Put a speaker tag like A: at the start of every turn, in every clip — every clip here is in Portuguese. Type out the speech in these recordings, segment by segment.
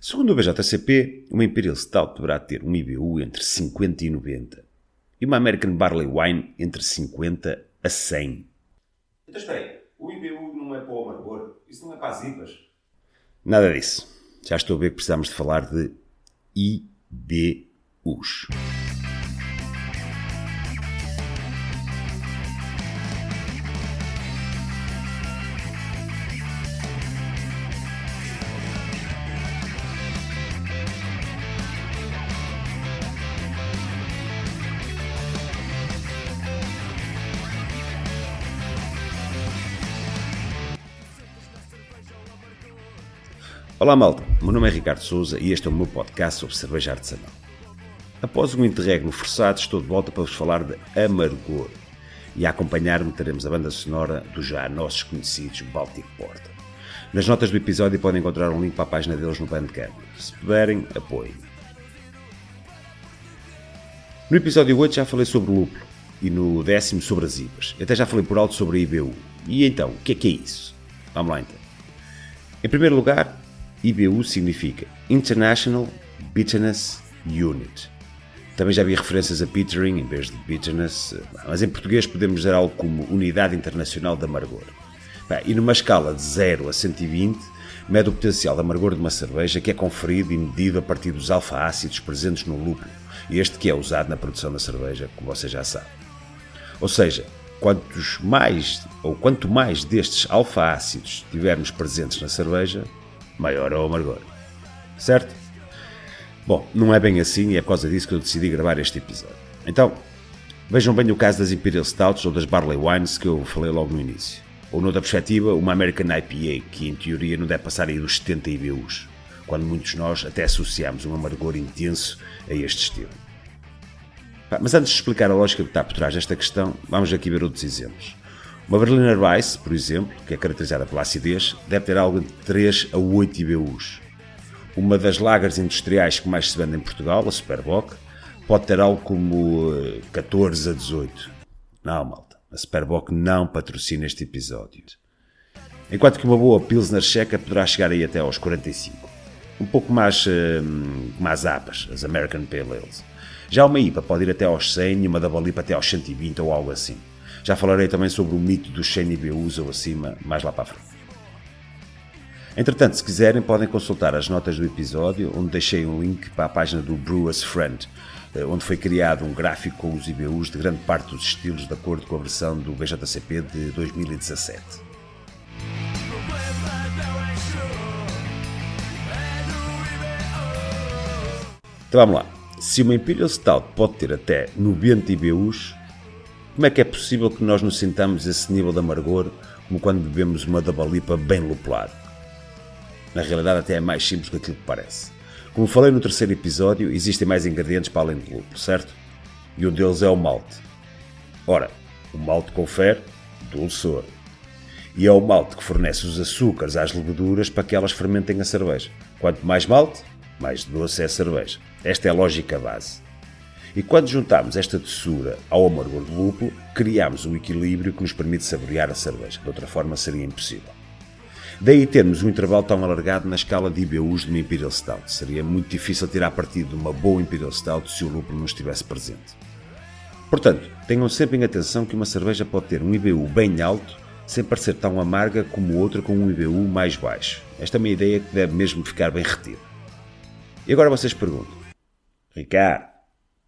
A: Segundo o BJCP, uma Imperial Stout deverá ter um IBU entre 50 e 90 e uma American Barley Wine entre 50 a 100.
B: Então espera aí, o IBU não é para o amargor? Isso não é para as IPAs?
A: Nada disso. Já estou a ver que precisamos de falar de IBUs. Olá malta, meu nome é Ricardo Souza e este é o meu podcast sobre cerveja artesanal. Após um interregno forçado, estou de volta para vos falar de Amargor e a acompanhar-me teremos a banda sonora dos já nossos conhecidos Baltic Porter. Nas notas do episódio podem encontrar um link para a página deles no Bandcamp. Se puderem, apoiem. No episódio 8 já falei sobre o lúpulo e no décimo sobre as IVAs. Até já falei por alto sobre a IBU. E então, o que é que é isso? Vamos lá então. Em primeiro lugar, IBU significa International Bitterness Unit. Também já vi referências a bittering em vez de bitterness, mas em português podemos dizer algo como Unidade Internacional de Amargor. E numa escala de 0 a 120, mede o potencial de amargor de uma cerveja que é conferido e medido a partir dos alfa-ácidos presentes no lúpulo, este que é usado na produção da cerveja, como você já sabe. Ou seja, quantos mais ou quanto mais destes alfa-ácidos tivermos presentes na cerveja, maior o amargor. Certo? Bom, não é bem assim e é por causa disso que eu decidi gravar este episódio. Então, vejam bem o caso das Imperial Stouts ou das Barley Wines que eu falei logo no início. Ou noutra perspectiva, uma American IPA, que em teoria não deve passar aí dos 70 IBUs, quando muitos de nós até associamos um amargor intenso a este estilo. Mas antes de explicar a lógica que está por trás desta questão, vamos aqui ver outros exemplos. Uma Berliner Weiss, por exemplo, que é caracterizada pela acidez, deve ter algo de 3 a 8 IBUs. Uma das lagers industriais que mais se vende em Portugal, a Superboc, pode ter algo como 14 eh, a 18. Não, malta, a Superboc não patrocina este episódio. Enquanto que uma boa Pilsner checa poderá chegar aí até aos 45. Um pouco mais, uh, mais apas, as American Pale Ales. Já uma IPA pode ir até aos 100 e uma da Balipa até aos 120 ou algo assim. Já falarei também sobre o mito dos 100 IBUs ou acima, mais lá para a frente. Entretanto, se quiserem, podem consultar as notas do episódio, onde deixei um link para a página do Brewers Friend, eh, onde foi criado um gráfico com os IBUs de grande parte dos estilos, de acordo com a versão do BJCP de 2017. Então vamos lá. Se uma Imperial Stout pode ter até 90 IBUs, como é que é possível que nós nos sintamos esse nível de amargor como quando bebemos uma dabalipa bem lupulada? Na realidade, até é mais simples do que aquilo que parece. Como falei no terceiro episódio, existem mais ingredientes para além do lúpulo, certo? E um deles é o malte. Ora, o malte confere dulçor. E é o malte que fornece os açúcares às leveduras para que elas fermentem a cerveja. Quanto mais malte, mais doce é a cerveja. Esta é a lógica base. E quando juntamos esta doçura ao amargor do lúpulo, criamos um equilíbrio que nos permite saborear a cerveja. De outra forma seria impossível. Daí termos um intervalo tão alargado na escala de IBUs de uma Imperial Stout. Seria muito difícil tirar partido de uma boa Imperial Stout se o lúpulo não estivesse presente. Portanto, tenham sempre em atenção que uma cerveja pode ter um IBU bem alto sem parecer tão amarga como outra com um IBU mais baixo. Esta é uma ideia que deve mesmo ficar bem retida. E agora vocês perguntam, Ricardo,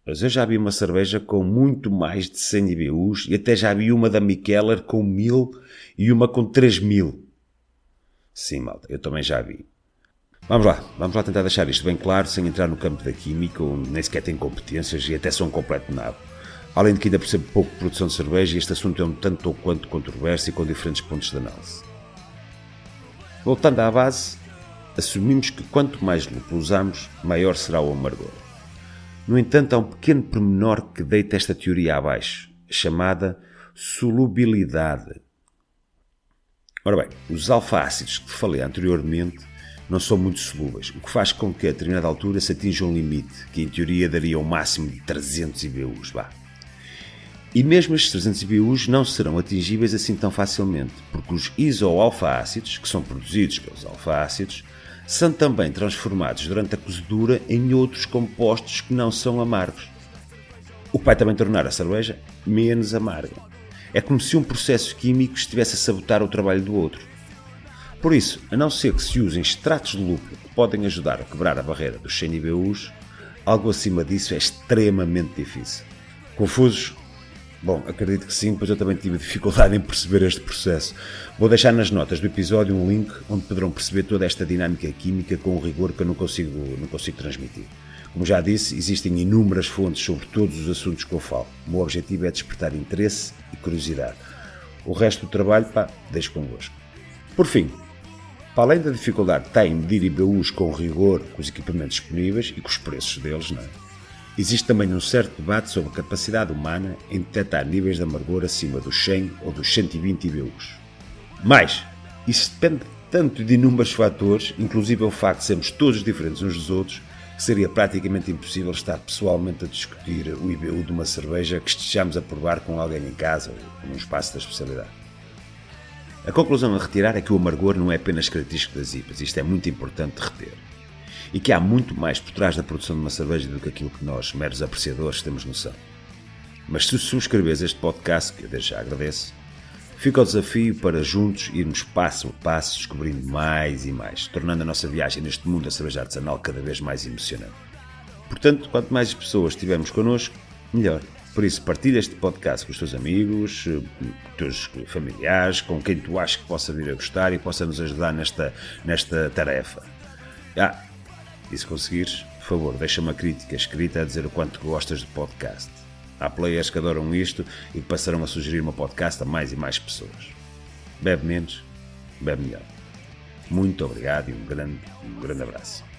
A: mas eu já vi uma cerveja com muito mais de 100 IBUs e até já vi uma da Mikkeller com 1000 e uma com 3000. Sim, malta, eu também já vi. Vamos lá, vamos lá tentar deixar isto bem claro, sem entrar no campo da química, onde nem sequer tem competências e até são um completo nabo. Além de que ainda percebo pouco de produção de cerveja e este assunto é um tanto ou quanto controverso e com diferentes pontos de análise. Voltando à base, assumimos que quanto mais lúpulo usamos, maior será o amargor. No entanto, há um pequeno pormenor que deita esta teoria abaixo, chamada solubilidade. Ora bem, os alfa-ácidos que falei anteriormente não são muito solúveis, o que faz com que a determinada altura se atinja um limite, que em teoria daria um máximo de 300 IBUs. Vá. E mesmo estes 300 IBUs não serão atingíveis assim tão facilmente, porque os isoalfa-ácidos, que são produzidos pelos alfa-ácidos, são também transformados durante a cozedura em outros compostos que não são amargos. O que vai também tornar a cerveja menos amarga. É como se um processo químico estivesse a sabotar o trabalho do outro. Por isso, a não ser que se usem extratos de lúpulo que podem ajudar a quebrar a barreira dos 100 IBUs, algo acima disso é extremamente difícil. Confusos? Bom, acredito que sim, pois eu também tive dificuldade em perceber este processo. Vou deixar nas notas do episódio um link onde poderão perceber toda esta dinâmica química com um rigor que eu não consigo, não consigo transmitir. Como já disse, existem inúmeras fontes sobre todos os assuntos que eu falo. O meu objetivo é despertar interesse e curiosidade. O resto do trabalho, pá, deixo convosco. Por fim, para além da dificuldade que tem em medir IBUs com rigor, com os equipamentos disponíveis e com os preços deles, não é? Existe também um certo debate sobre a capacidade humana em detectar níveis de amargor acima dos 100 ou dos 120 IBUs. Mas, isso depende tanto de inúmeros fatores, inclusive o facto de sermos todos diferentes uns dos outros, que seria praticamente impossível estar pessoalmente a discutir o IBU de uma cerveja que estejamos a provar com alguém em casa ou num espaço da especialidade. A conclusão a retirar é que o amargor não é apenas característico das IPAs, isto é muito importante de reter. E que há muito mais por trás da produção de uma cerveja do que aquilo que nós, meros apreciadores, temos noção. Mas se subscreves este podcast, que eu desde já agradeço, fica o desafio para juntos irmos passo a passo descobrindo mais e mais, tornando a nossa viagem neste mundo da cerveja artesanal cada vez mais emocionante. Portanto, quanto mais pessoas tivermos connosco, melhor. Por isso, partilha este podcast com os teus amigos, eh, teus familiares, com quem tu achas que possa vir a gostar e possa nos ajudar nesta, nesta tarefa. Ah, e se conseguires, por favor, deixa uma crítica escrita a dizer o quanto gostas do podcast. Há players que adoram isto e passarão a sugerir uma podcast a mais e mais pessoas. Bebe menos, bebe melhor. Muito obrigado e um grande, um grande abraço.